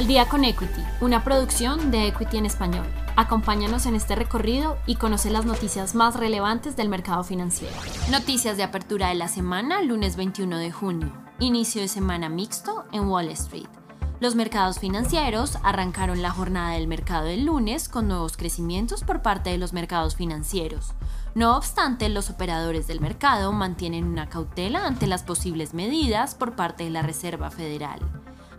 Al día con Equity, una producción de Equity en español. Acompáñanos en este recorrido y conoce las noticias más relevantes del mercado financiero. Noticias de apertura de la semana, lunes 21 de junio. Inicio de semana mixto en Wall Street. Los mercados financieros arrancaron la jornada del mercado del lunes con nuevos crecimientos por parte de los mercados financieros. No obstante, los operadores del mercado mantienen una cautela ante las posibles medidas por parte de la Reserva Federal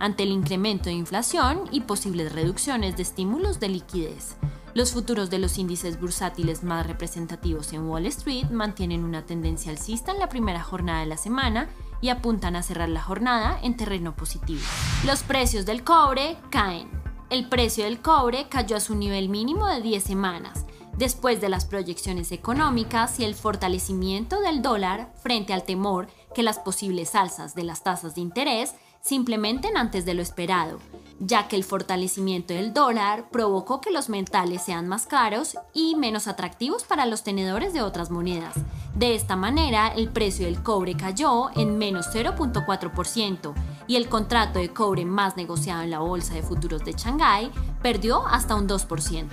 ante el incremento de inflación y posibles reducciones de estímulos de liquidez. Los futuros de los índices bursátiles más representativos en Wall Street mantienen una tendencia alcista en la primera jornada de la semana y apuntan a cerrar la jornada en terreno positivo. Los precios del cobre caen. El precio del cobre cayó a su nivel mínimo de 10 semanas, después de las proyecciones económicas y el fortalecimiento del dólar frente al temor que las posibles alzas de las tasas de interés se implementen antes de lo esperado, ya que el fortalecimiento del dólar provocó que los metales sean más caros y menos atractivos para los tenedores de otras monedas. De esta manera, el precio del cobre cayó en menos 0.4% y el contrato de cobre más negociado en la Bolsa de Futuros de Shanghái perdió hasta un 2%.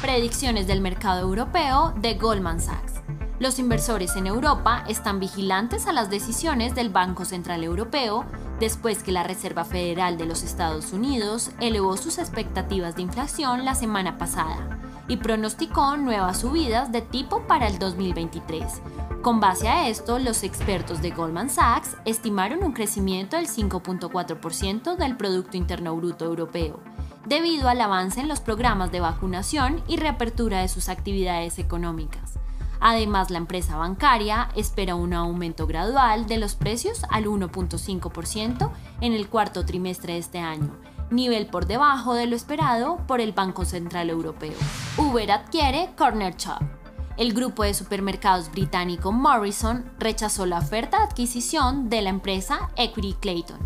Predicciones del mercado europeo de Goldman Sachs. Los inversores en Europa están vigilantes a las decisiones del Banco Central Europeo después que la Reserva Federal de los Estados Unidos elevó sus expectativas de inflación la semana pasada y pronosticó nuevas subidas de tipo para el 2023. Con base a esto, los expertos de Goldman Sachs estimaron un crecimiento del 5.4% del Producto Interno Bruto Europeo, debido al avance en los programas de vacunación y reapertura de sus actividades económicas. Además, la empresa bancaria espera un aumento gradual de los precios al 1.5% en el cuarto trimestre de este año, nivel por debajo de lo esperado por el Banco Central Europeo. Uber adquiere Corner Shop. El grupo de supermercados británico Morrison rechazó la oferta de adquisición de la empresa Equity Clayton,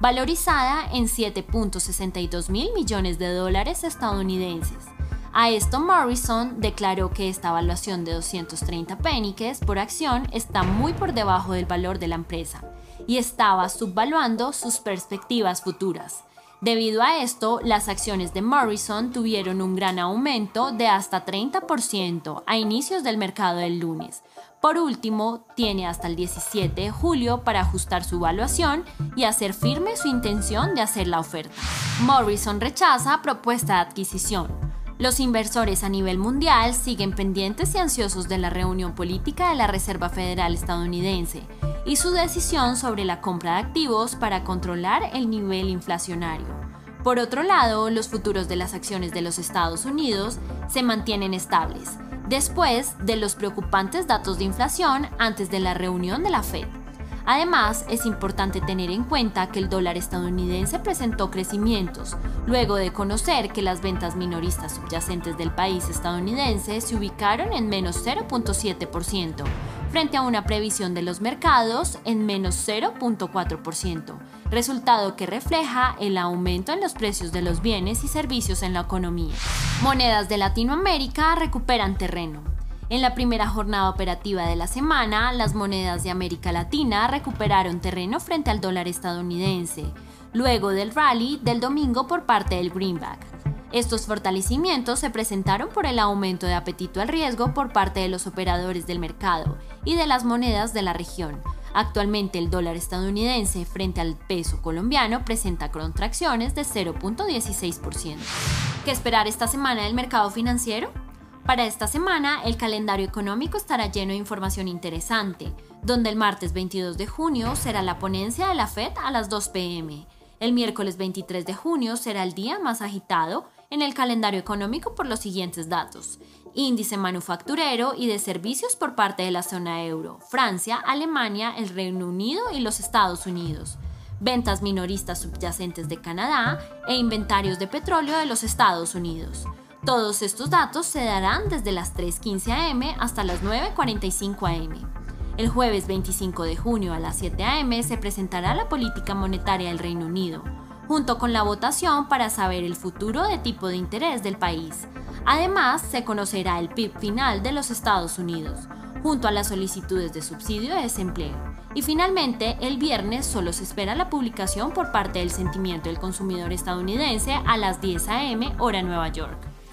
valorizada en 7.62 mil millones de dólares estadounidenses a esto Morrison declaró que esta evaluación de 230 peniques por acción está muy por debajo del valor de la empresa y estaba subvaluando sus perspectivas futuras. Debido a esto, las acciones de Morrison tuvieron un gran aumento de hasta 30% a inicios del mercado del lunes. Por último, tiene hasta el 17 de julio para ajustar su evaluación y hacer firme su intención de hacer la oferta. Morrison rechaza propuesta de adquisición. Los inversores a nivel mundial siguen pendientes y ansiosos de la reunión política de la Reserva Federal estadounidense y su decisión sobre la compra de activos para controlar el nivel inflacionario. Por otro lado, los futuros de las acciones de los Estados Unidos se mantienen estables, después de los preocupantes datos de inflación antes de la reunión de la Fed. Además, es importante tener en cuenta que el dólar estadounidense presentó crecimientos, luego de conocer que las ventas minoristas subyacentes del país estadounidense se ubicaron en menos 0.7%, frente a una previsión de los mercados en menos 0.4%, resultado que refleja el aumento en los precios de los bienes y servicios en la economía. Monedas de Latinoamérica recuperan terreno. En la primera jornada operativa de la semana, las monedas de América Latina recuperaron terreno frente al dólar estadounidense, luego del rally del domingo por parte del greenback. Estos fortalecimientos se presentaron por el aumento de apetito al riesgo por parte de los operadores del mercado y de las monedas de la región. Actualmente el dólar estadounidense frente al peso colombiano presenta contracciones de 0.16%. ¿Qué esperar esta semana del mercado financiero? Para esta semana, el calendario económico estará lleno de información interesante, donde el martes 22 de junio será la ponencia de la Fed a las 2 pm. El miércoles 23 de junio será el día más agitado en el calendario económico por los siguientes datos. Índice manufacturero y de servicios por parte de la zona euro, Francia, Alemania, el Reino Unido y los Estados Unidos. Ventas minoristas subyacentes de Canadá e inventarios de petróleo de los Estados Unidos. Todos estos datos se darán desde las 3.15 am hasta las 9.45 am. El jueves 25 de junio a las 7 am se presentará la política monetaria del Reino Unido, junto con la votación para saber el futuro de tipo de interés del país. Además, se conocerá el PIB final de los Estados Unidos, junto a las solicitudes de subsidio de desempleo Y finalmente, el viernes solo se espera la publicación por parte del sentimiento del consumidor estadounidense a las 10 a.m. hora Nueva York.